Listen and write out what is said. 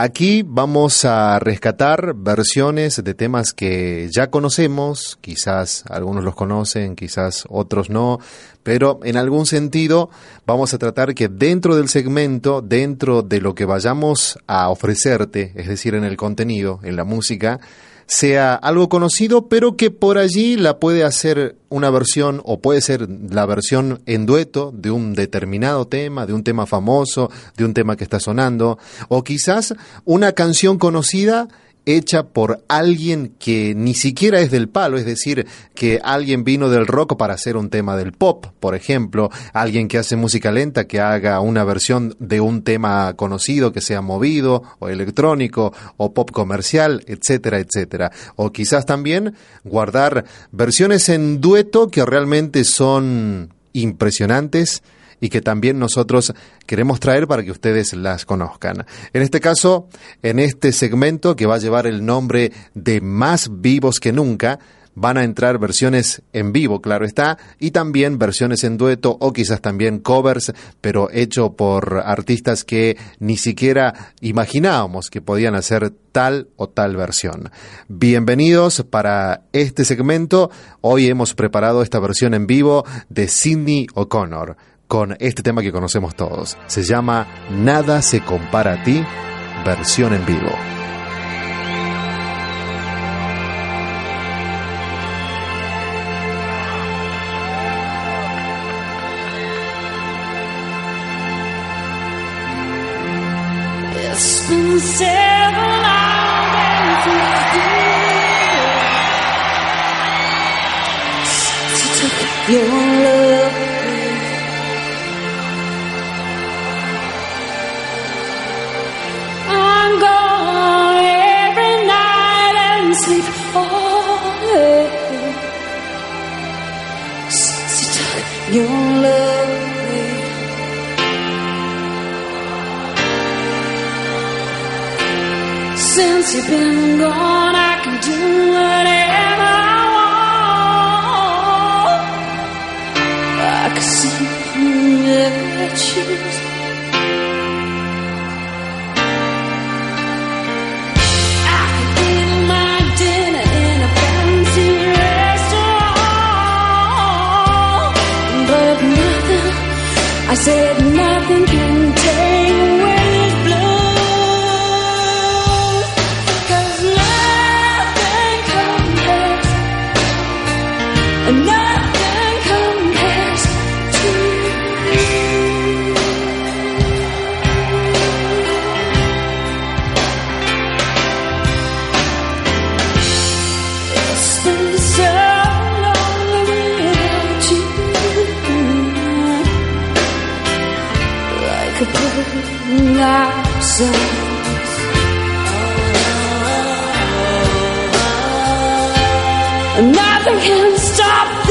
Aquí vamos a rescatar versiones de temas que ya conocemos, quizás algunos los conocen, quizás otros no, pero en algún sentido vamos a tratar que dentro del segmento, dentro de lo que vayamos a ofrecerte, es decir, en el contenido, en la música, sea algo conocido, pero que por allí la puede hacer una versión o puede ser la versión en dueto de un determinado tema, de un tema famoso, de un tema que está sonando, o quizás una canción conocida hecha por alguien que ni siquiera es del palo, es decir, que alguien vino del rock para hacer un tema del pop, por ejemplo, alguien que hace música lenta que haga una versión de un tema conocido que sea movido o electrónico o pop comercial, etcétera, etcétera. O quizás también guardar versiones en dueto que realmente son impresionantes y que también nosotros queremos traer para que ustedes las conozcan. En este caso, en este segmento que va a llevar el nombre de Más vivos que nunca, van a entrar versiones en vivo, claro está, y también versiones en dueto o quizás también covers, pero hecho por artistas que ni siquiera imaginábamos que podían hacer tal o tal versión. Bienvenidos para este segmento. Hoy hemos preparado esta versión en vivo de Sidney O'Connor con este tema que conocemos todos. Se llama Nada se compara a ti, versión en vivo. Your love away. Since you've been gone, I can do whatever I want. I can I choose. I said nothing can Nothing can stop